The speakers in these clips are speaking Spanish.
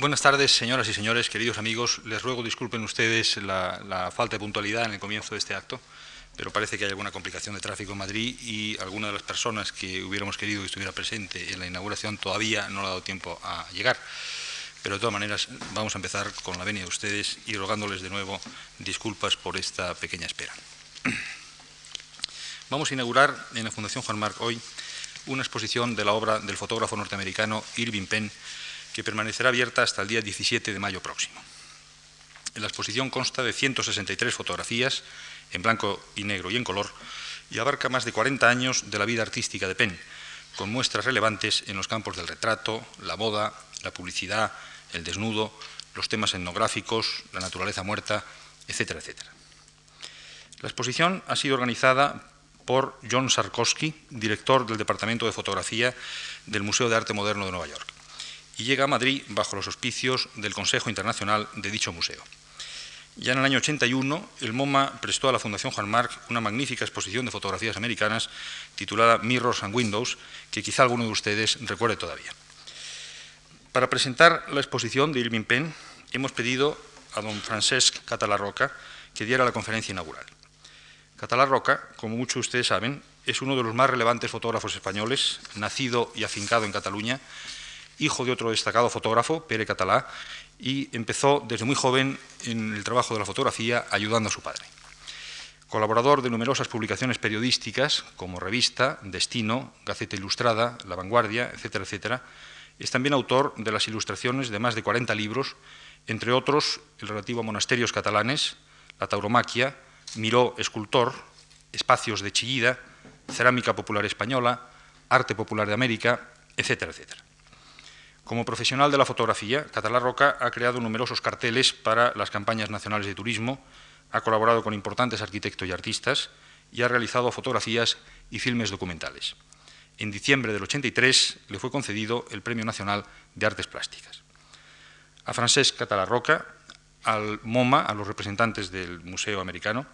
Buenas tardes, señoras y señores, queridos amigos. Les ruego disculpen ustedes la, falta de puntualidad en el comienzo de este acto, pero parece que hay alguna complicación de tráfico en Madrid y alguna de las personas que hubiéramos querido que estuviera presente en la inauguración todavía no le ha dado tiempo a llegar. Pero de todas maneras vamos a empezar con la venia de ustedes y rogándoles de nuevo disculpas por esta pequeña espera. Vamos a inaugurar en la Fundación Juan Marc hoy una exposición de la obra del fotógrafo norteamericano Irving Penn permanecerá abierta hasta el día 17 de mayo próximo. La exposición consta de 163 fotografías en blanco y negro y en color y abarca más de 40 años de la vida artística de Penn, con muestras relevantes en los campos del retrato, la moda, la publicidad, el desnudo, los temas etnográficos, la naturaleza muerta, etcétera, etcétera. La exposición ha sido organizada por John Sarkowski, director del Departamento de Fotografía del Museo de Arte Moderno de Nueva York y llega a Madrid bajo los auspicios del Consejo Internacional de dicho museo. Ya en el año 81, el MoMA prestó a la Fundación Juan Marc una magnífica exposición de fotografías americanas titulada Mirrors and Windows, que quizá alguno de ustedes recuerde todavía. Para presentar la exposición de Irving Penn, hemos pedido a don Francesc Catalarroca que diera la conferencia inaugural. Catalarroca, como muchos de ustedes saben, es uno de los más relevantes fotógrafos españoles, nacido y afincado en Cataluña, hijo de otro destacado fotógrafo, Pere Catalá, y empezó desde muy joven en el trabajo de la fotografía ayudando a su padre. Colaborador de numerosas publicaciones periodísticas como Revista, Destino, Gaceta Ilustrada, La Vanguardia, etcétera, etcétera, es también autor de las ilustraciones de más de 40 libros, entre otros el relativo a monasterios catalanes, La Tauromaquia, Miró Escultor, Espacios de Chillida, Cerámica Popular Española, Arte Popular de América, etcétera, etcétera. Como profesional de la fotografía, Catalá Roca ha creado numerosos carteles para las campañas nacionales de turismo, ha colaborado con importantes arquitectos y artistas y ha realizado fotografías y filmes documentales. En diciembre del 83 le fue concedido el Premio Nacional de Artes Plásticas. A Francesc Catalá Roca, al MoMA, a los representantes del Museo Americano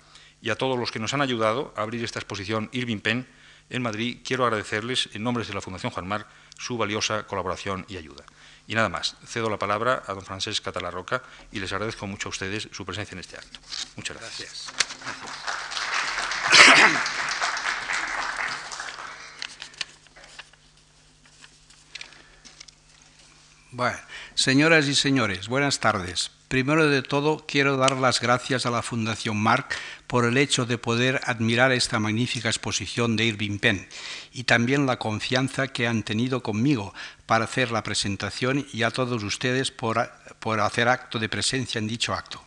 y a todos los que nos han ayudado a abrir esta exposición Irving Penn en Madrid, quiero agradecerles en nombre de la Fundación Juan Marc su valiosa colaboración y ayuda. Y nada más, cedo la palabra a don Francesc Catalarroca y les agradezco mucho a ustedes su presencia en este acto. Muchas gracias. Bueno, señoras y señores, buenas tardes. Primero de todo, quiero dar las gracias a la Fundación Marc por el hecho de poder admirar esta magnífica exposición de Irving Penn y también la confianza que han tenido conmigo para hacer la presentación y a todos ustedes por, por hacer acto de presencia en dicho acto.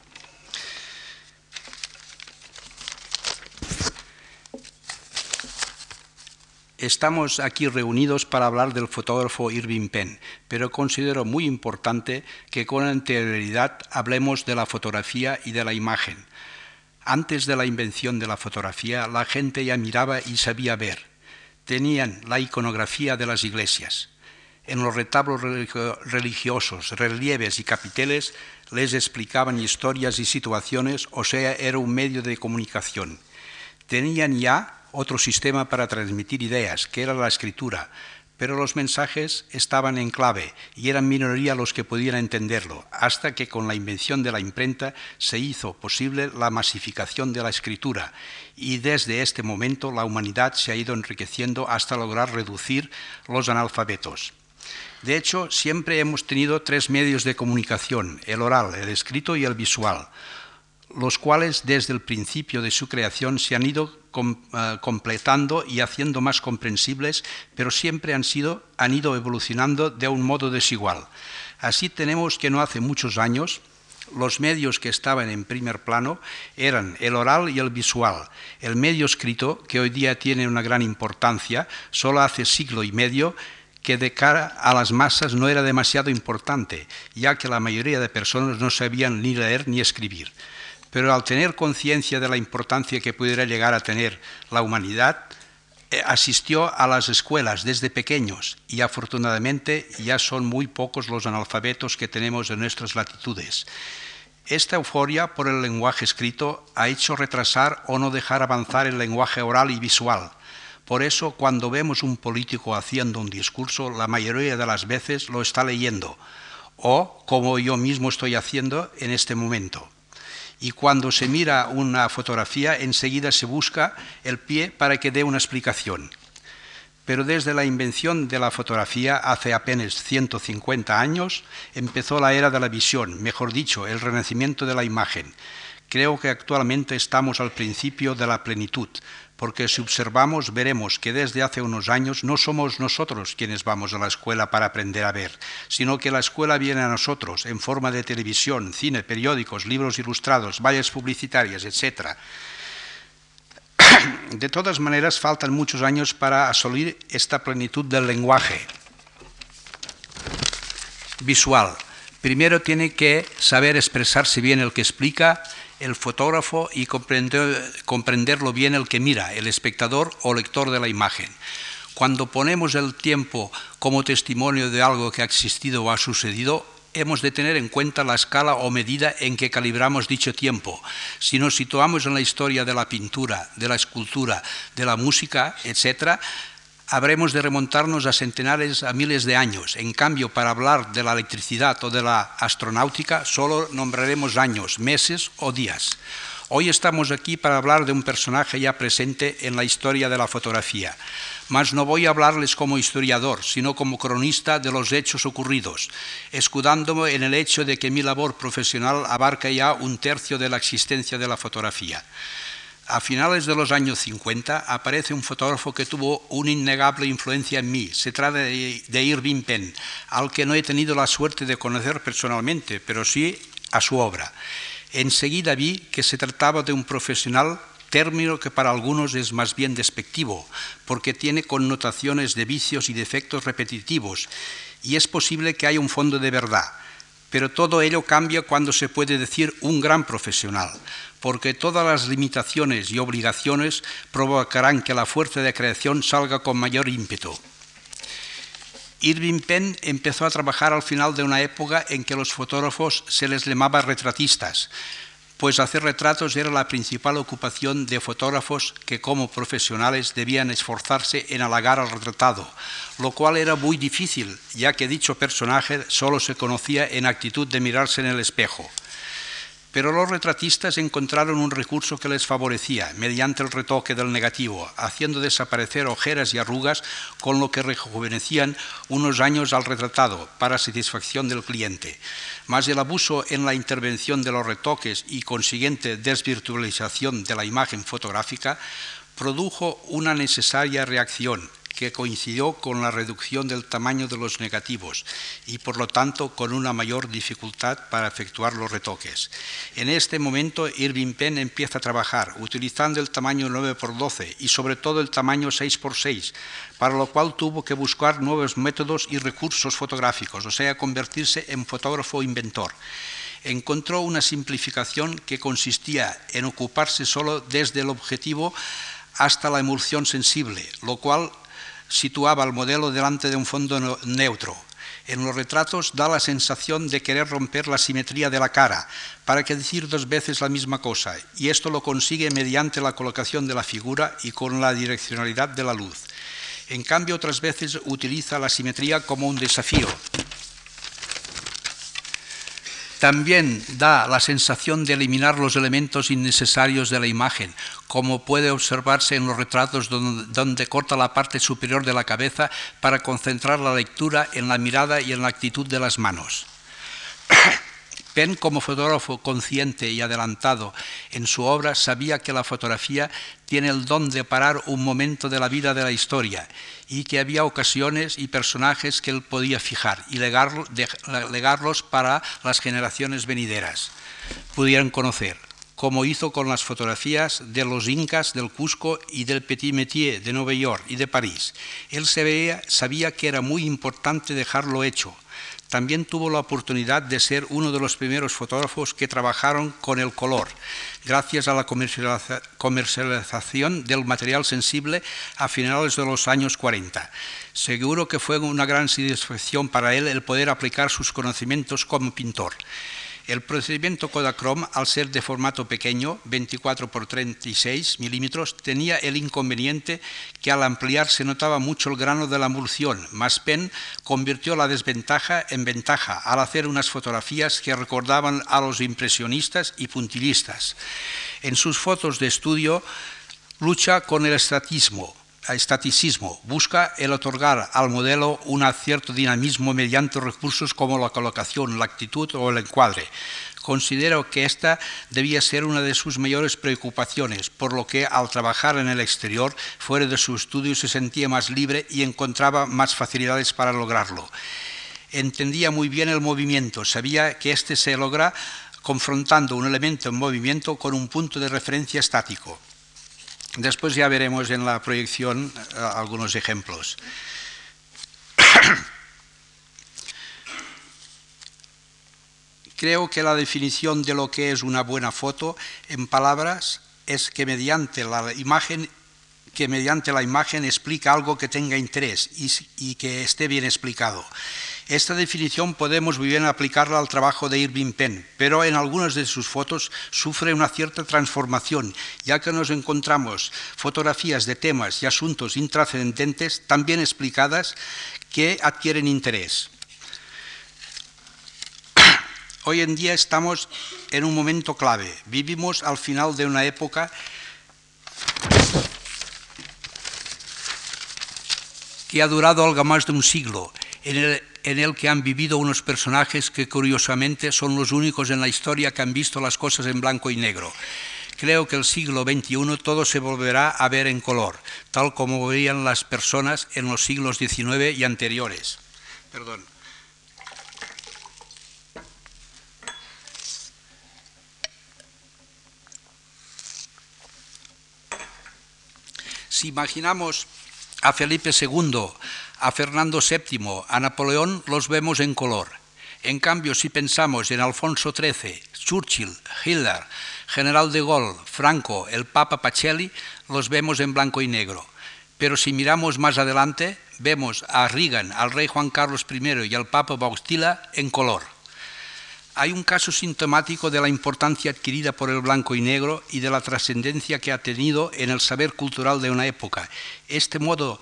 Estamos aquí reunidos para hablar del fotógrafo Irving Penn, pero considero muy importante que con anterioridad hablemos de la fotografía y de la imagen. Antes de la invención de la fotografía, la gente ya miraba y sabía ver. Tenían la iconografía de las iglesias. En los retablos religiosos, relieves y capiteles les explicaban historias y situaciones, o sea, era un medio de comunicación. Tenían ya otro sistema para transmitir ideas, que era la escritura, pero los mensajes estaban en clave y eran minoría los que podían entenderlo, hasta que con la invención de la imprenta se hizo posible la masificación de la escritura y desde este momento la humanidad se ha ido enriqueciendo hasta lograr reducir los analfabetos. De hecho, siempre hemos tenido tres medios de comunicación, el oral, el escrito y el visual los cuales desde el principio de su creación se han ido eh, completando y haciendo más comprensibles, pero siempre han, sido, han ido evolucionando de un modo desigual. Así tenemos que no hace muchos años los medios que estaban en primer plano eran el oral y el visual. El medio escrito, que hoy día tiene una gran importancia, solo hace siglo y medio que de cara a las masas no era demasiado importante, ya que la mayoría de personas no sabían ni leer ni escribir pero al tener conciencia de la importancia que pudiera llegar a tener la humanidad, eh, asistió a las escuelas desde pequeños y afortunadamente ya son muy pocos los analfabetos que tenemos en nuestras latitudes. Esta euforia por el lenguaje escrito ha hecho retrasar o no dejar avanzar el lenguaje oral y visual. Por eso, cuando vemos un político haciendo un discurso, la mayoría de las veces lo está leyendo, o como yo mismo estoy haciendo en este momento. Y cuando se mira una fotografía, enseguida se busca el pie para que dé una explicación. Pero desde la invención de la fotografía hace apenas 150 años empezó la era de la visión, mejor dicho, el renacimiento de la imagen. Creo que actualmente estamos al principio de la plenitud, porque si observamos veremos que desde hace unos años no somos nosotros quienes vamos a la escuela para aprender a ver, sino que la escuela viene a nosotros en forma de televisión, cine, periódicos, libros ilustrados, vallas publicitarias, etc. De todas maneras, faltan muchos años para asolir esta plenitud del lenguaje visual. Primero tiene que saber expresarse bien el que explica, el fotógrafo y comprenderlo bien el que mira, el espectador o lector de la imagen. Cuando ponemos el tiempo como testimonio de algo que ha existido o ha sucedido, hemos de tener en cuenta la escala o medida en que calibramos dicho tiempo. Si nos situamos en la historia de la pintura, de la escultura, de la música, etc., habremos de remontarnos a centenares, a miles de años. En cambio, para hablar de la electricidad o de la astronáutica, solo nombraremos años, meses o días. Hoy estamos aquí para hablar de un personaje ya presente en la historia de la fotografía. Mas no voy a hablarles como historiador, sino como cronista de los hechos ocurridos, escudándome en el hecho de que mi labor profesional abarca ya un tercio de la existencia de la fotografía. A finales de los años 50 aparece un fotógrafo que tuvo una innegable influencia en mí. Se trata de Irving Penn, al que no he tenido la suerte de conocer personalmente, pero sí a su obra. Enseguida vi que se trataba de un profesional, término que para algunos es más bien despectivo, porque tiene connotaciones de vicios y defectos repetitivos, y es posible que haya un fondo de verdad. Pero todo ello cambia cuando se puede decir un gran profesional, porque todas las limitaciones y obligaciones provocarán que la fuerza de creación salga con mayor ímpetu. Irving Penn empezó a trabajar al final de una época en que los fotógrafos se les llamaba retratistas, pues hacer retratos era la principal ocupación de fotógrafos que como profesionales debían esforzarse en halagar al retratado, lo cual era muy difícil, ya que dicho personaje solo se conocía en actitud de mirarse en el espejo. Pero los retratistas encontraron un recurso que les favorecía, mediante el retoque del negativo, haciendo desaparecer ojeras y arrugas, con lo que rejuvenecían unos años al retratado, para satisfacción del cliente. Mas el abuso en la intervención de los retoques y consiguiente desvirtualización de la imagen fotográfica produjo una necesaria reacción que coincidió con la reducción del tamaño de los negativos y por lo tanto con una mayor dificultad para efectuar los retoques. En este momento Irving Penn empieza a trabajar utilizando el tamaño 9x12 y sobre todo el tamaño 6x6, para lo cual tuvo que buscar nuevos métodos y recursos fotográficos, o sea, convertirse en fotógrafo inventor encontró una simplificación que consistía en ocuparse solo desde el objetivo hasta la emulsión sensible, lo cual situaba al modelo delante de un fondo neutro. En los retratos da la sensación de querer romper la simetría de la cara, para que decir dos veces la misma cosa, y esto lo consigue mediante la colocación de la figura y con la direccionalidad de la luz. En cambio, otras veces utiliza la simetría como un desafío, también da la sensación de eliminar los elementos innecesarios de la imagen, como puede observarse en los retratos donde, corta la parte superior de la cabeza para concentrar la lectura en la mirada y en la actitud de las manos. Penn, como fotógrafo consciente y adelantado en su obra, sabía que la fotografía tiene el don de parar un momento de la vida de la historia y que había ocasiones y personajes que él podía fijar y legarlos para las generaciones venideras pudieran conocer, como hizo con las fotografías de los incas del Cusco y del Petit Métier de Nueva York y de París. Él sabía que era muy importante dejarlo hecho también tuvo la oportunidad de ser uno de los primeros fotógrafos que trabajaron con el color, gracias a la comercialización del material sensible a finales de los años 40. Seguro que fue una gran satisfacción para él el poder aplicar sus conocimientos como pintor. El procedimiento Kodachrome, al ser de formato pequeño, 24 por 36 milímetros, tenía el inconveniente que al ampliar se notaba mucho el grano de la emulsión. Más Pen convirtió la desventaja en ventaja al hacer unas fotografías que recordaban a los impresionistas y puntillistas. En sus fotos de estudio lucha con el estatismo, estaticismo, busca el otorgar al modelo un cierto dinamismo mediante recursos como la colocación, la actitud o el encuadre. Considero que esta debía ser una de sus mayores preocupaciones, por lo que al trabajar en el exterior, fuera de su estudio, se sentía más libre y encontraba más facilidades para lograrlo. Entendía muy bien el movimiento, sabía que éste se logra confrontando un elemento en movimiento con un punto de referencia estático. Después ya veremos en la proyección eh, algunos ejemplos. Creo que la definición de lo que es una buena foto en palabras es que mediante la imagen que mediante la imagen explica algo que tenga interés y, y que esté bien explicado. Esta definición podemos muy bien aplicarla al trabajo de Irving Penn, pero en algunas de sus fotos sufre una cierta transformación, ya que nos encontramos fotografías de temas y asuntos intrascendentes tan bien explicadas que adquieren interés. Hoy en día estamos en un momento clave. Vivimos al final de una época que ha durado algo más de un siglo, en el, en el que han vivido unos personajes que curiosamente son los únicos en la historia que han visto las cosas en blanco y negro. Creo que el siglo XXI todo se volverá a ver en color, tal como veían las personas en los siglos XIX y anteriores. Perdón. Si imaginamos a Felipe II a Fernando VII, a Napoleón los vemos en color. En cambio, si pensamos en Alfonso XIII, Churchill, Hitler, General de Gaulle, Franco, el Papa Pacelli, los vemos en blanco y negro. Pero si miramos más adelante, vemos a Reagan, al rey Juan Carlos I y al Papa Bautista en color. Hay un caso sintomático de la importancia adquirida por el blanco y negro y de la trascendencia que ha tenido en el saber cultural de una época. Este modo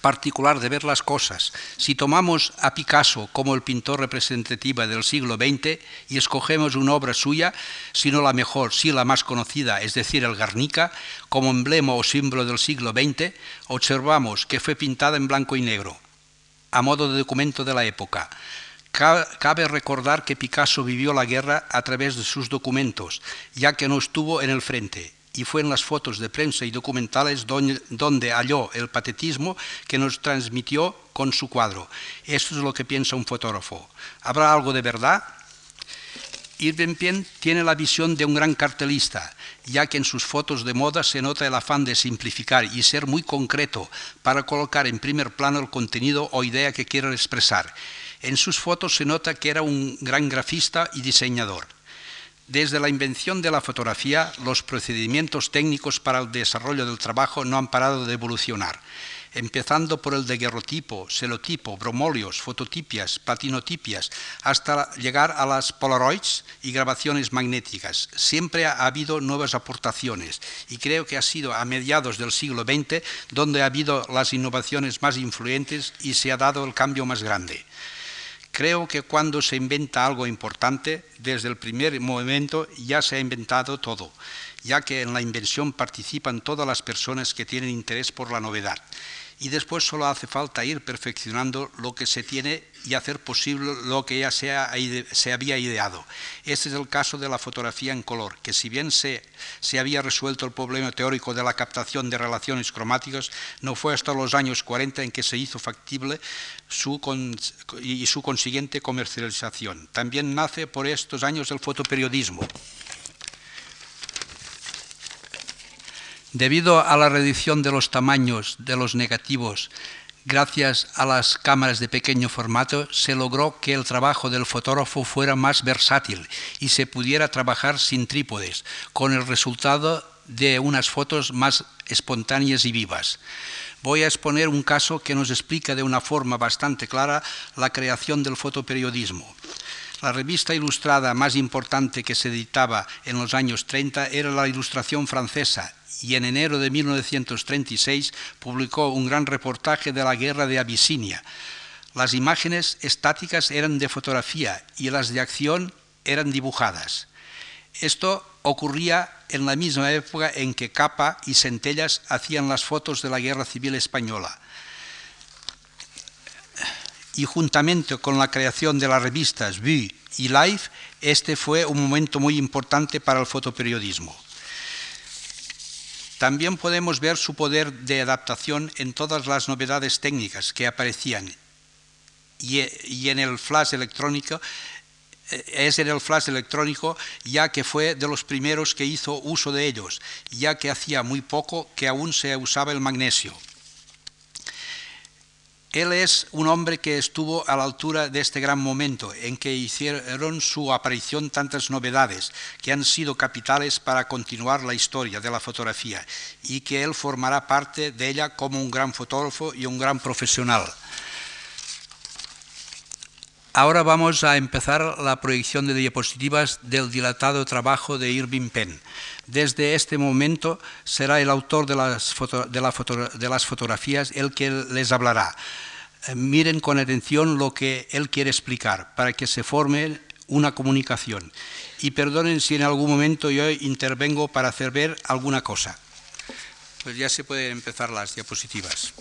particular de ver las cosas. Si tomamos a Picasso como el pintor representativo del siglo XX y escogemos una obra suya, si no la mejor, si la más conocida, es decir, el Garnica, como emblema o símbolo del siglo XX, observamos que fue pintada en blanco y negro, a modo de documento de la época. Cabe recordar que Picasso vivió la guerra a través de sus documentos, ya que no estuvo en el frente y fue en las fotos de prensa y documentales donde, halló el patetismo que nos transmitió con su cuadro. Esto es lo que piensa un fotógrafo. ¿Habrá algo de verdad? Irving Penn tiene la visión de un gran cartelista, ya que en sus fotos de moda se nota el afán de simplificar y ser muy concreto para colocar en primer plano el contenido o idea que quiere expresar. En sus fotos se nota que era un gran grafista y diseñador. Desde la invención de la fotografía, los procedimientos técnicos para el desarrollo del trabajo no han parado de evolucionar, empezando por el de guerrotipo, celotipo, bromolios, fototipias, platinotipias, hasta llegar a las polaroids y grabaciones magnéticas. Siempre ha habido nuevas aportaciones y creo que ha sido a mediados del siglo XX donde ha habido las innovaciones más influyentes y se ha dado el cambio más grande. Creo que cuando se inventa algo importante, desde el primer momento ya se ha inventado todo, ya que en la invención participan todas las personas que tienen interés por la novedad. Y después solo hace falta ir perfeccionando lo que se tiene y hacer posible lo que ya se, había ideado. Este es el caso de la fotografía en color, que si bien se, se había resuelto el problema teórico de la captación de relaciones cromáticas, no fue hasta los años 40 en que se hizo factible su y su consiguiente comercialización. También nace por estos años el fotoperiodismo. Debido a la reducción de los tamaños de los negativos, gracias a las cámaras de pequeño formato, se logró que el trabajo del fotógrafo fuera más versátil y se pudiera trabajar sin trípodes, con el resultado de unas fotos más espontáneas y vivas. Voy a exponer un caso que nos explica de una forma bastante clara la creación del fotoperiodismo. La revista ilustrada más importante que se editaba en los años 30 era la Ilustración Francesa y en enero de 1936 publicó un gran reportaje de la guerra de Abisinia. Las imágenes estáticas eran de fotografía y las de acción eran dibujadas. Esto ocurría en la misma época en que Capa y Centellas hacían las fotos de la Guerra Civil Española. Y juntamente con la creación de las revistas Vue y Life, este fue un momento muy importante para el fotoperiodismo. También podemos ver su poder de adaptación en todas las novedades técnicas que aparecían y, en el flash electrónico eh, es en el flash electrónico, ya que fue de los primeros que hizo uso de ellos, ya que hacía muy poco que aún se usaba el magnesio. Él es un hombre que estuvo a la altura de este gran momento en que hicieron su aparición tantas novedades que han sido capitales para continuar la historia de la fotografía y que él formará parte de ella como un gran fotógrafo y un gran profesional. Ahora vamos a empezar la proyección de diapositivas del dilatado trabajo de Irving Penn. Desde este momento será el autor de las, las fotografías el que les hablará. Eh, miren con atención lo que él quiere explicar para que se forme una comunicación. Y perdonen si en algún momento yo intervengo para hacer ver alguna cosa. Pues ya se pueden empezar las diapositivas.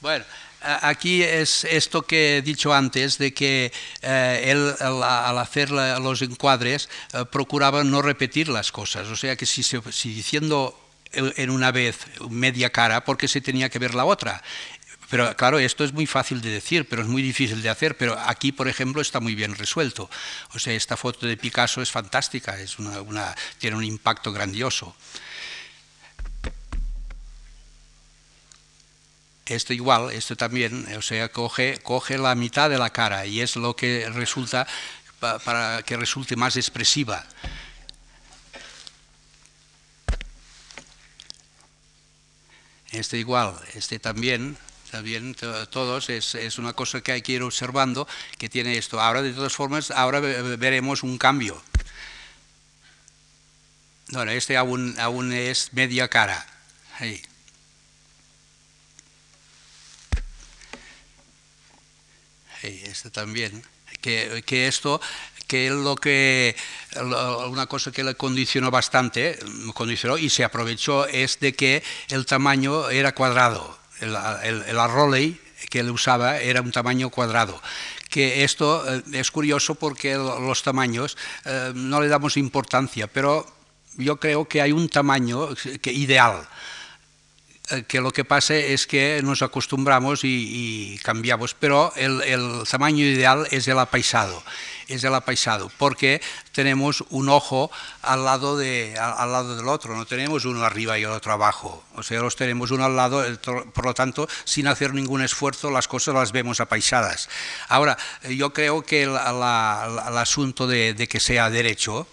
Bueno, aquí es esto que he dicho antes, de que eh, él al hacer los encuadres eh, procuraba no repetir las cosas. O sea que si, si diciendo en una vez media cara, porque se tenía que ver la otra. Pero claro, esto es muy fácil de decir, pero es muy difícil de hacer. Pero aquí, por ejemplo, está muy bien resuelto. O sea, esta foto de Picasso es fantástica, es una, tiene un impacto grandioso. Esto igual, esto también, o sea, coge, coge la mitad de la cara y es lo que resulta para que resulte más expresiva. Este igual, este también, también todos, es, es, una cosa que hay que ir observando que tiene esto. Ahora, de todas formas, ahora veremos un cambio. Bueno, este aún, aún es media cara. Ahí. Este también, que, que, esto, que lo que, una cosa que le condicionó bastante, condicionó y se aprovechó es de que el tamaño era cuadrado, el, el, el que él usaba era un tamaño cuadrado. Que esto eh, es curioso porque los tamaños eh, no le damos importancia, pero yo creo que hay un tamaño que ideal que lo que pasa es que nos acostumbramos y, cambiamos, pero el, tamaño ideal es el apaisado, es el apaisado, porque tenemos un ojo al lado, de, al, lado del otro, no tenemos uno arriba y otro abajo, o sea, los tenemos uno al lado, por lo tanto, sin hacer ningún esfuerzo, las cosas las vemos apaisadas. Ahora, yo creo que el, asunto de que sea derecho,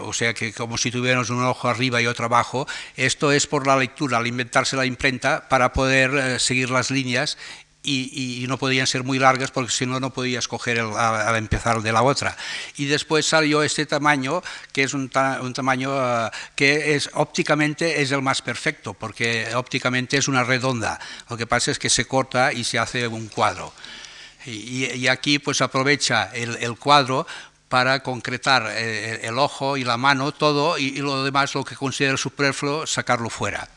o sea que como si tuviéramos un ojo arriba y otro abajo, esto es por la lectura, al inventarse la imprenta para poder eh, seguir las líneas y, no podían ser muy largas porque si no, no podías coger al, empezar de la otra. Y después salió este tamaño, que es un, tamaño eh, que es ópticamente es el más perfecto, porque ópticamente es una redonda. Lo que pasa es que se corta y se hace un cuadro. Y, aquí pues aprovecha el, el cuadro para concretar eh, el ojo y la mano, todo, y, lo demás, lo que considero superfluo, sacarlo fuera.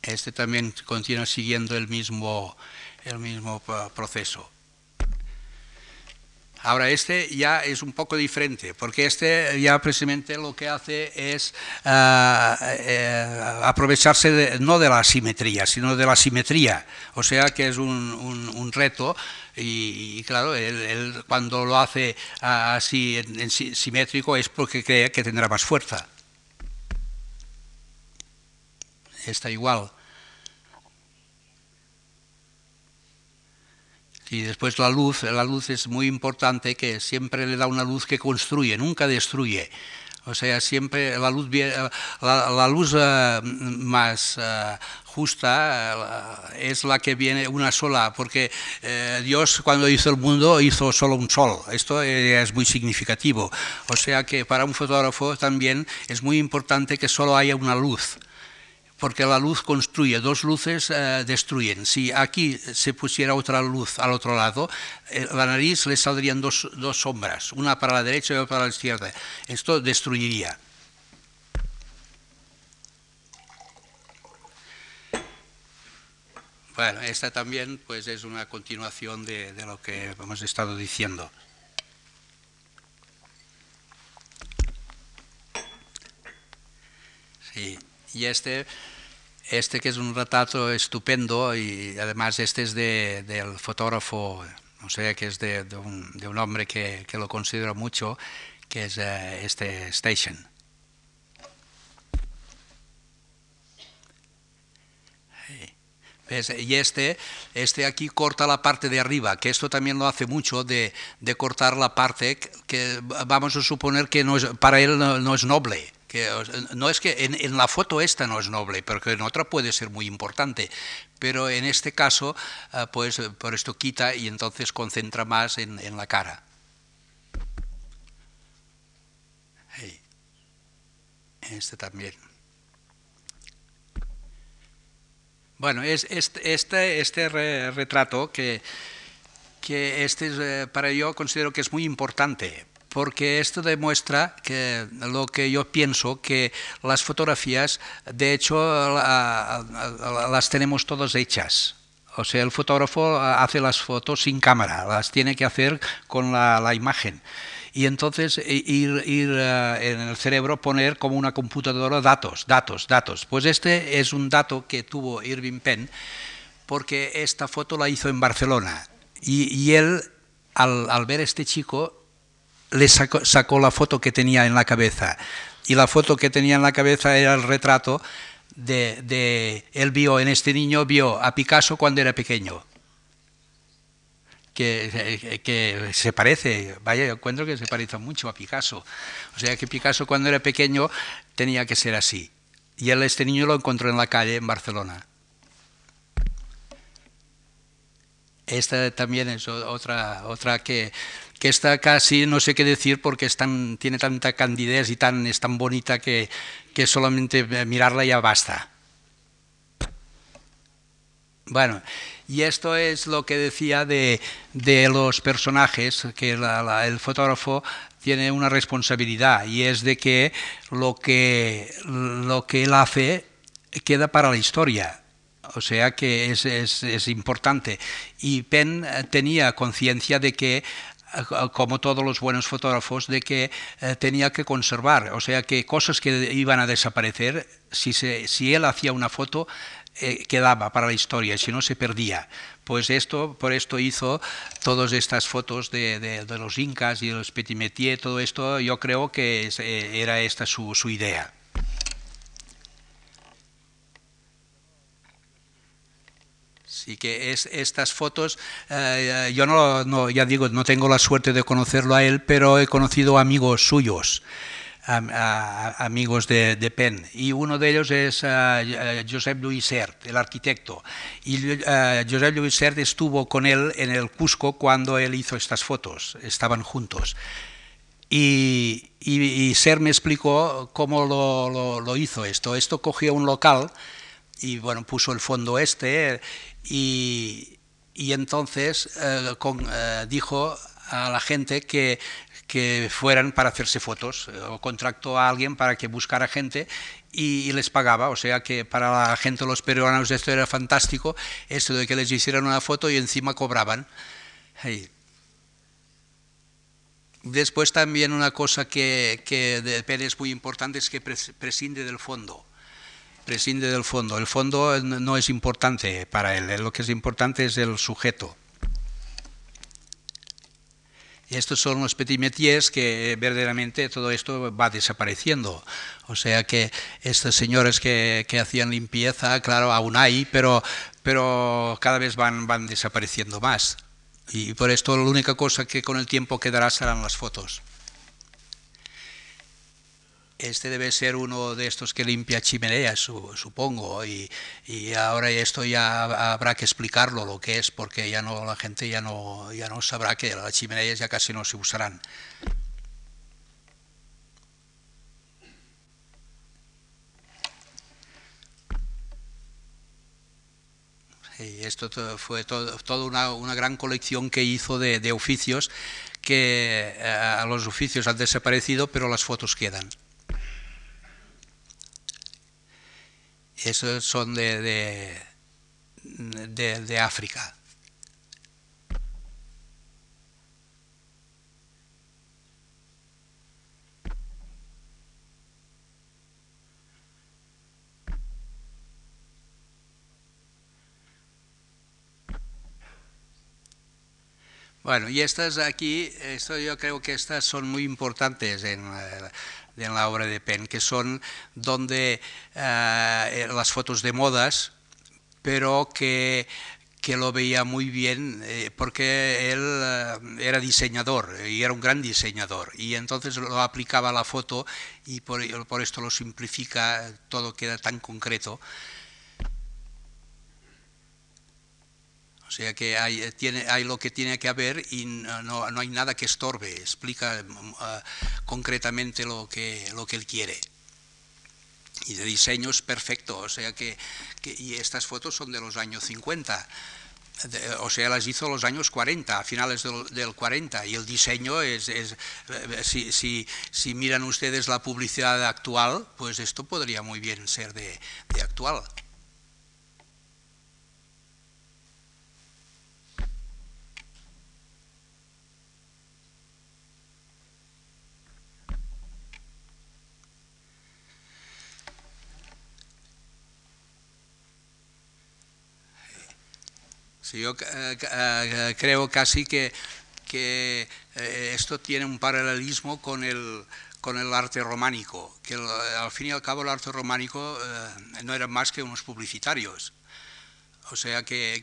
Este también continúa siguiendo el mismo, el mismo proceso. Ahora, este ya es un poco diferente, porque este ya precisamente lo que hace es ah, eh, aprovecharse no de la simetría, sino de la simetría. O sea que es un, reto y, claro, él, cuando lo hace así en, simétrico es porque cree que tendrá más fuerza. Está igual. Y después la luz, la luz es muy importante, que siempre le da una luz que construye, nunca destruye. O sea, siempre la luz, la, luz eh, más eh, justa es la que viene una sola, porque Dios cuando hizo el mundo hizo solo un sol. Esto es muy significativo. O sea que para un fotógrafo también es muy importante que solo haya una luz porque la luz construye, dos luces eh, destruyen. Si aquí se pusiera otra luz al otro lado, eh, la nariz le saldrían dos, dos, sombras, una para la derecha y otra para la izquierda. Esto destruiría. Bueno, esta también pues, es una continuación de, de lo que hemos estado diciendo. Sí. Y este, este que es un retrato estupendo y además este es de, del fotógrafo, no sé, que es de, un, de un, hombre que, que, lo considero mucho, que es uh, este Station. Y este, este aquí corta la parte de arriba, que esto también lo hace mucho de, de cortar la parte que vamos a suponer que no es, para él no es noble que no es que en, la foto esta no es noble, porque en otra puede ser muy importante, pero en este caso, uh, pues por esto quita y entonces concentra más en, la cara. Este también. Bueno, es este, este, este re, retrato que, que este es, eh, para yo considero que es muy importante, porque esto demuestra que lo que yo pienso, que las fotografías, de hecho, las tenemos todas hechas. O sea, el fotógrafo hace las fotos sin cámara, las tiene que hacer con la, imagen. Y entonces ir, uh, en el cerebro poner como una computadora datos, datos, datos. Pues este es un dato que tuvo Irving Penn, porque esta foto la hizo en Barcelona. Y, él, al, ver este chico, le sacó, sacó, la foto que tenía en la cabeza. Y la foto que tenía en la cabeza era el retrato de, de, él vio en este niño, vio a Picasso cuando era pequeño. Que, que, se parece, vaya, yo encuentro que se parece mucho a Picasso. O sea que Picasso cuando era pequeño tenía que ser así. Y él, este niño lo encontró en la calle en Barcelona. Esta también es otra, otra que que esta casi no sé qué decir porque es tan, tiene tanta candidez y tan, es tan bonita que, que solamente mirarla ya basta. Bueno, y esto es lo que decía de, de los personajes, que la, el fotógrafo tiene una responsabilidad y es de que lo que, lo que él hace queda para la historia. O sea que es, es, es importante. Y Penn tenía conciencia de que como todos los buenos fotógrafos, de que eh, tenía que conservar, o sea que cosas que iban a desaparecer, si, se, si él hacía una foto, eh, quedaba para la historia, si no se perdía. Pues esto, por esto hizo todas estas fotos de, los incas y de los petit todo esto, yo creo que eh, era esta su idea. Sí que es, estas fotos, eh, yo no, no, ya digo, no tengo la suerte de conocerlo a él, pero he conocido amigos suyos, a, a, amigos de, de, Penn, y uno de ellos es uh, Josep Louis Sert, el arquitecto. Y uh, Josep Louis Sert estuvo con él en el Cusco cuando él hizo estas fotos, estaban juntos. Y, y, y Ser me explicó cómo lo, lo, lo hizo esto. Esto cogió un local y bueno, puso el fondo este y, y entonces eh, con, eh, dijo a la gente que, que fueran para hacerse fotos eh, o contrató a alguien para que buscara gente y, y, les pagaba, o sea que para la gente, los peruanos, esto era fantástico, esto de que les hicieran una foto y encima cobraban. Hey. Después también una cosa que, que de es muy importante es que prescinde del fondo prescinde del fondo. El fondo no es importante para él, lo que es importante es el sujeto. Y estos son los petit métiers que verdaderamente todo esto va desapareciendo. O sea que estos señores que, que hacían limpieza, claro, aún hay, pero, pero cada vez van, van desapareciendo más. Y por esto la única cosa que con el tiempo quedará serán las fotos. Este debe ser uno de estos que limpia chimeneas, supongo, y, ahora esto ya habrá que explicarlo lo que es, porque ya no la gente ya no ya no sabrá que las chimeneas ya casi no se usarán. Y esto fue toda una, gran colección que hizo de, de oficios que eh, los oficios han desaparecido, pero las fotos quedan. Esos son de, de, de, África. Bueno, y estas aquí, esto yo creo que estas son muy importantes en, eh, en la obra de Penn, que son donde eh, las fotos de modas, pero que, que lo veía muy bien eh, porque él eh, era diseñador y era un gran diseñador y entonces lo aplicaba a la foto y por, por esto lo simplifica, todo queda tan concreto. O sea que hay, eh, hay lo que tiene que haber y no, no hay nada que estorbe, explica uh, concretamente lo que, lo que él quiere. Y de diseño es perfecto, o sea que, y estas fotos son de los años 50. De, o sea, las hizo los años 40, a finales del, del 40, y el diseño es, es eh, si, si, si, miran ustedes la publicidad actual, pues esto podría muy bien ser de, de actual. Yo eh, eh, creo casi que, que eh, esto tiene un paralelismo con el, con el arte románico, que al fin y al cabo el arte románico no eran más que unos publicitarios. O sea que,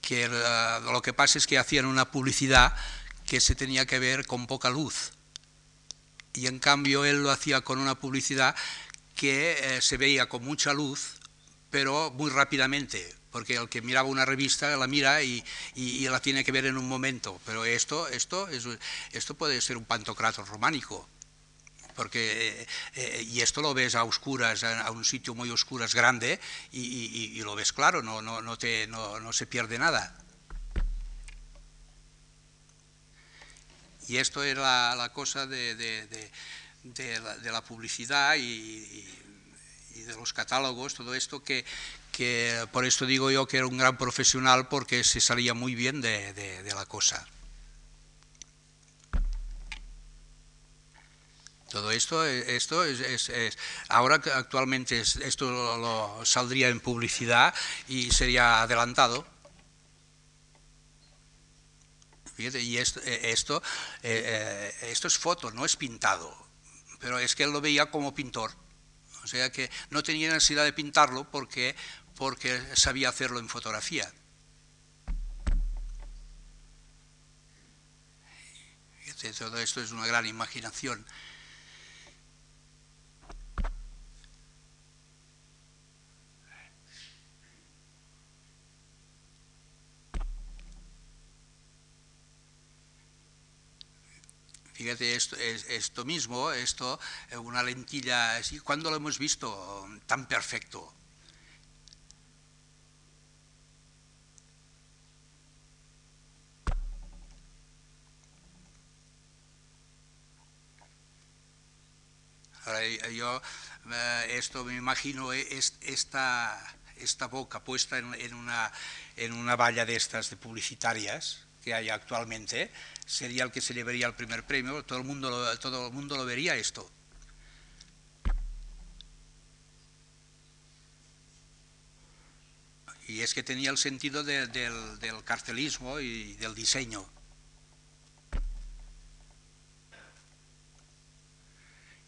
que, lo que pasa es que hacían una publicidad que se tenía que ver con poca luz. Y en cambio él lo hacía con una publicidad que se veía con mucha luz, pero muy rápidamente, porque el que miraba una revista la mira y, la tiene que ver en un momento, pero esto, esto, es, esto puede ser un pantocrato románico, porque, eh, y esto lo ves a oscuras, a un sitio muy oscuras grande, y, lo ves claro, no, no, no, te, no, no se pierde nada. Y esto era la, cosa de, de, de, la, publicidad y de los catálogos, todo esto que, que por esto digo yo que era un gran profesional porque se salía muy bien de, de, la cosa. Todo esto, esto es, es, es ahora actualmente es, esto lo, saldría en publicidad y sería adelantado. Y esto, esto, eh, esto es foto, no es pintado, pero es que él lo veía como pintor. O sea que no tenía necesidad de pintarlo porque, porque sabía hacerlo en fotografía. Todo esto es una gran imaginación. Fíjate, esto, esto mismo, esto, una lentilla ¿cuándo lo hemos visto tan perfecto? Ahora, yo esto me imagino esta, esta boca puesta en, una, en una valla de estas de publicitarias que hay actualmente, sería el que se llevaría el primer premio, todo el mundo lo, todo el mundo lo vería esto. Y es que tenía el sentido de, del, del cartelismo y del diseño.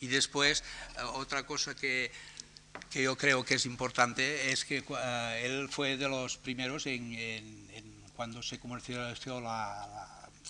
Y después, otra cosa que, que, yo creo que es importante es que uh, él fue de los primeros en, en, en cuando se comercializó la,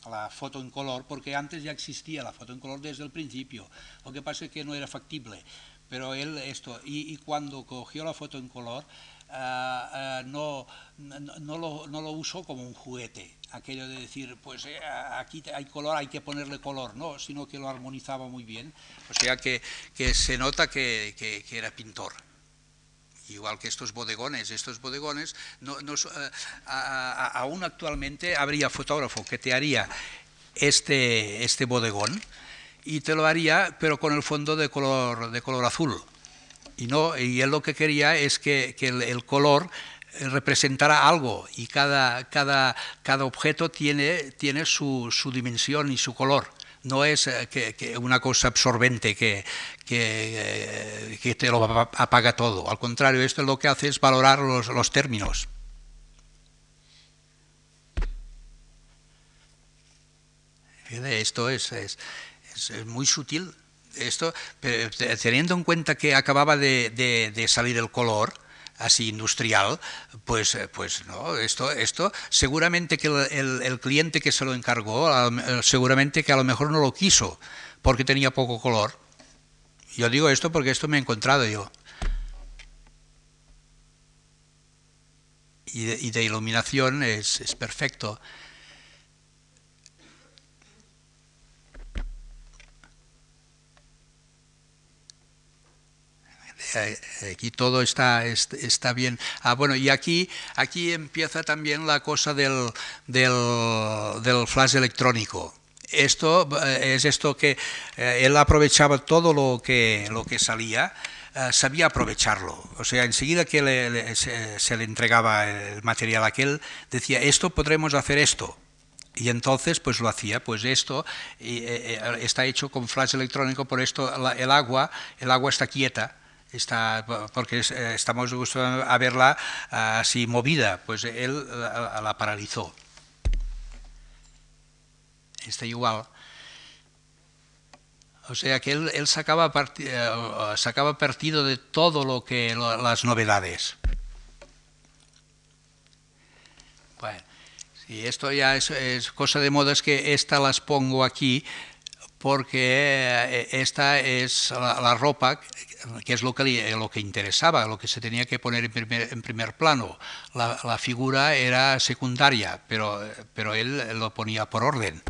la, la foto en color, porque antes ya existía la foto en color desde el principio. Lo que pasa es que no era factible. Pero él esto, y, cuando cogió la foto en color, ah, no, no, lo, no, lo, usó como un juguete, aquello de decir, pues eh, aquí hay color, hay que ponerle color, no, sino que lo armonizaba muy bien. O sea que, que se nota que, que, era pintor igual que estos bodegones. Estos bodegones, no, eh, aún actualmente habría fotógrafo que te haría este, este bodegón y te lo haría, pero con el fondo de color, de color azul. Y, no, y él lo que quería es que, el, color representara algo y cada, cada, cada objeto tiene, tiene su, su dimensión y su color no es eh, que, una cosa absorbente que, que, eh, te lo apaga todo. Al contrario, esto lo que hace es valorar los, los términos. Esto es, es, es, muy sutil. Esto, teniendo en cuenta que acababa de, salir el color, así industrial, pues, eh, pues no, esto, esto seguramente que el, el, cliente que se lo encargó, seguramente que a lo mejor no lo quiso porque tenía poco color. Yo digo esto porque esto me he encontrado yo. Y de, y de iluminación es, es perfecto. Aquí todo está, está bien. Ah, bueno, y aquí, aquí empieza también la cosa del, del, flash electrónico esto eh, es esto que eh, él aprovechaba todo lo que, lo que salía, sabía aprovecharlo. O sea, enseguida que se, le entregaba el material a aquel, decía, esto podremos hacer esto. Y entonces pues lo hacía, pues esto está hecho con flash electrónico, por esto el agua, el agua está quieta, está, porque eh, estamos a verla así movida, pues él la, paralizó. Está igual. O sea que él, él sacaba, eh, sacaba partido de todo lo que las novedades. Bueno, si esto ya es, cosa de moda, es que esta las pongo aquí porque eh, esta es la, ropa, que es lo que, lo que interesaba, lo que se tenía que poner en primer, plano. La, figura era secundaria, pero, pero él lo ponía por orden.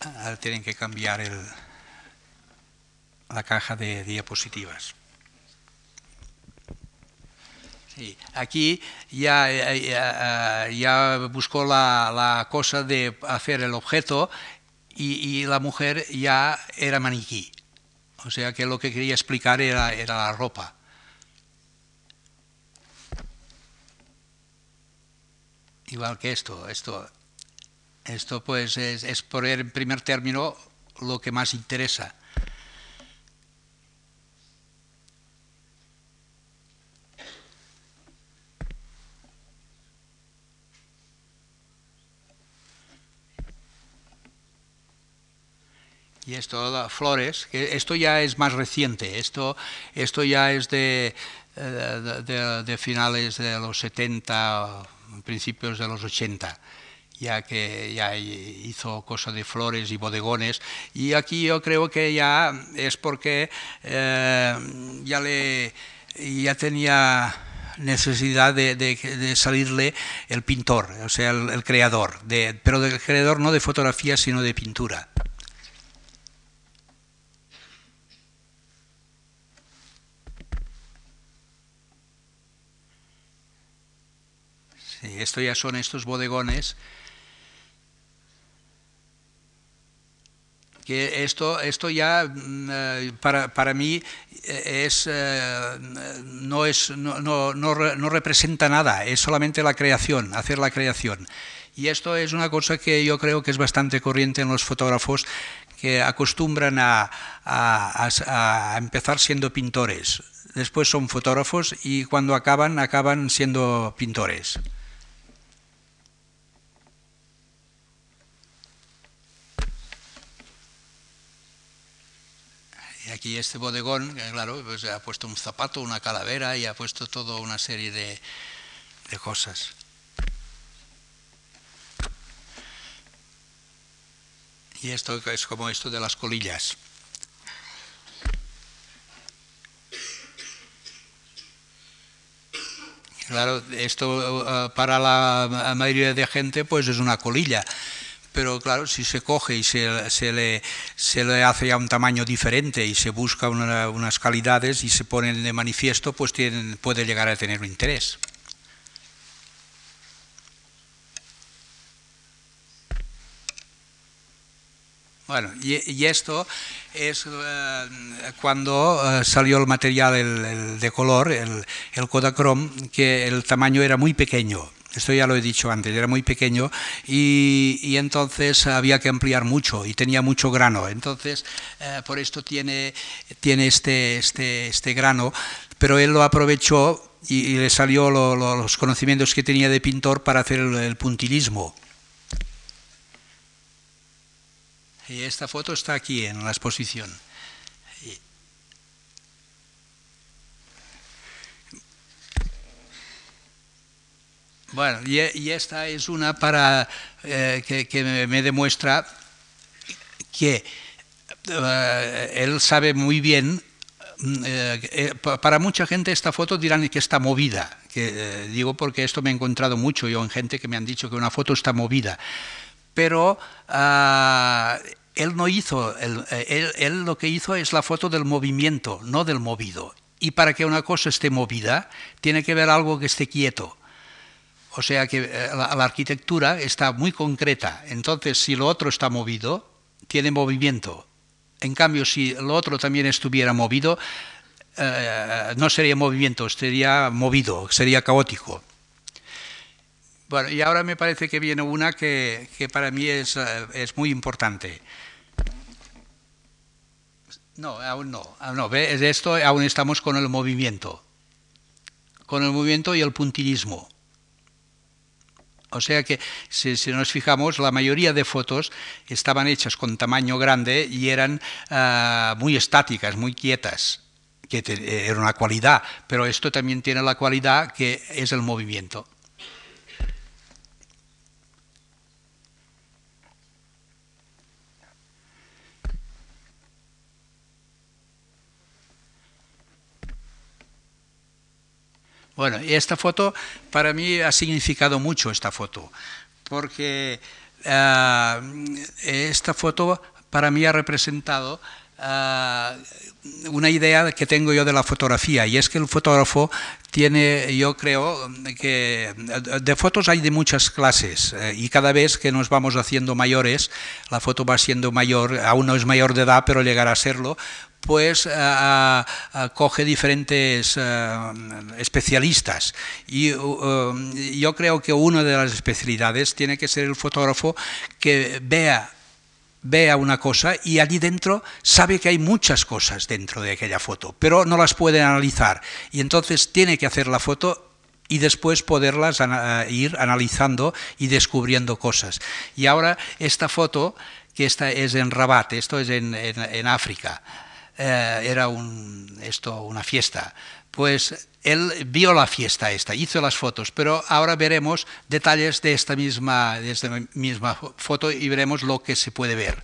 Ahora tienen que cambiar el la caja de diapositivas. Aquí ya, buscó la, cosa de hacer el objeto y, la mujer ya era maniquí. O sea que lo que quería explicar era, era la ropa. Igual que esto, esto, esto pues es, es poner en primer término lo que más interesa. Y esto, flores, que esto ya es más reciente, esto, esto ya es de, eh, finales de los 70, principios de los 80 ya que ya hizo cosas de flores y bodegones y aquí yo creo que ya es porque eh, ya le ya tenía necesidad de, salirle el pintor, o sea, el, creador, de, pero del creador no de fotografía, sino de pintura. Esto ya son estos bodegones que esto, esto ya mm, eh, para, para mí eh, es, eh, no, es no, no, no, representa nada, es solamente la creación, hacer la creación. Y esto es una cosa que yo creo que es bastante corriente en los fotógrafos que acostumbran a, a, a empezar siendo pintores. Después son fotógrafos y cuando acaban, acaban siendo pintores. Aquí este bodegón, claro, pues ha puesto un zapato, una calavera y ha puesto toda una serie de, de cosas. Y esto es como esto de las colillas. Claro, esto eh, para la mayoría de gente pues es una colilla, pero claro, si se coge y se, se, le, se le, hace ya un tamaño diferente y se busca una, unas calidades y se ponen de manifiesto, pues tienen, puede llegar a tener un interés. Bueno, y, esto es uh, cuando uh, salió el material de color, el, el Kodachrome, que el tamaño era muy pequeño. Esto ya lo he dicho antes, era muy pequeño y, entonces había que ampliar mucho y tenía mucho grano. Entonces, uh, por esto tiene, tiene este, este, este grano, pero él lo aprovechó y, le salió lo, lo, los conocimientos que tenía de pintor para hacer el, el puntilismo. Y esta foto está aquí en la exposición. Bueno, y, esta es una para eh, que, me demuestra que uh, él sabe muy bien. Eh, para mucha gente esta foto dirán que está movida, que eh, digo porque esto me he encontrado mucho yo en gente que me han dicho que una foto está movida, pero uh, él no hizo, él, lo que hizo es la foto del movimiento, no del movido. Y para que una cosa esté movida, tiene que ver algo que esté quieto. O sea que la, la arquitectura está muy concreta. Entonces, si lo otro está movido, tiene movimiento. En cambio, si lo otro también estuviera movido, eh, no sería movimiento, sería movido, sería caótico. Bueno, y ahora me parece que viene una que, que para mí es, es, muy importante. No, aún no. Aún no. Esto aún estamos con el movimiento. Con el movimiento y el puntillismo. O sea que, si, nos fijamos, la mayoría de fotos estaban hechas con tamaño grande y eran uh, muy estáticas, muy quietas, que te, era una cualidad, pero esto también tiene la cualidad que es el movimiento. Bueno, esta foto para mí ha significado mucho esta foto, porque uh, esta foto para mí ha representado uh, una idea que tengo yo de la fotografía, y es que el fotógrafo tiene, yo creo, que de fotos hay de muchas clases, eh, y cada vez que nos vamos haciendo mayores, la foto va siendo mayor, aún no es mayor de edad, pero llegará a serlo, pues uh, coge diferentes uh, especialistas y yo creo que una de las especialidades tiene que ser el fotógrafo que vea vea una cosa y allí dentro sabe que hay muchas cosas dentro de aquella foto, pero no las puede analizar y entonces tiene que hacer la foto y después poderlas ana ir analizando y descubriendo cosas. Y ahora esta foto, que esta es en Rabat, esto es en, en África, eh, era un, esto, una fiesta. Pues él vio la fiesta esta, hizo las fotos, pero ahora veremos detalles de esta misma, de esta misma foto y veremos lo que se puede ver.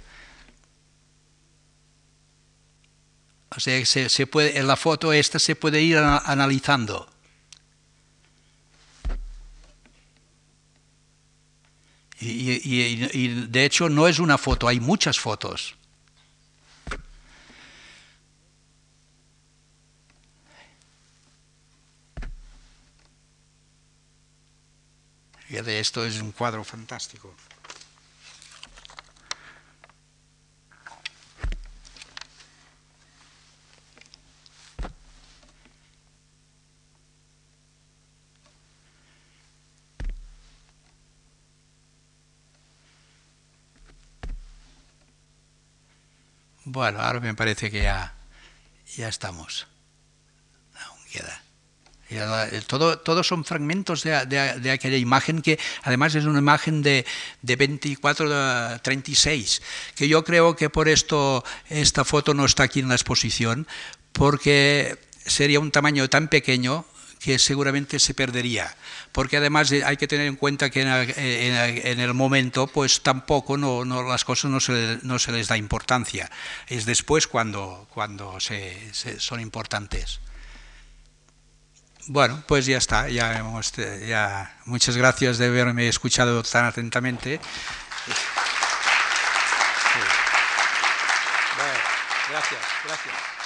O sea, se, se puede, en la foto esta se puede ir analizando. Y, de hecho no es una foto, hay muchas fotos. Fíjate, esto es un cuadro fantástico. Bueno, ahora me parece que ya, ya estamos. Aún queda. Todo, todos son fragmentos de, de, aquella imagen que además es una imagen de, de 24 a 36, que yo creo que por esto esta foto no está aquí en la exposición, porque sería un tamaño tan pequeño que seguramente se perdería, porque además hay que tener en cuenta que en, el momento pues tampoco no, las cosas no se, no se, les da importancia, es después cuando, cuando se, son importantes. Bueno, pues ya está, ya, hemos, ya muchas gracias de haberme escuchado tan atentamente. gracias, gracias.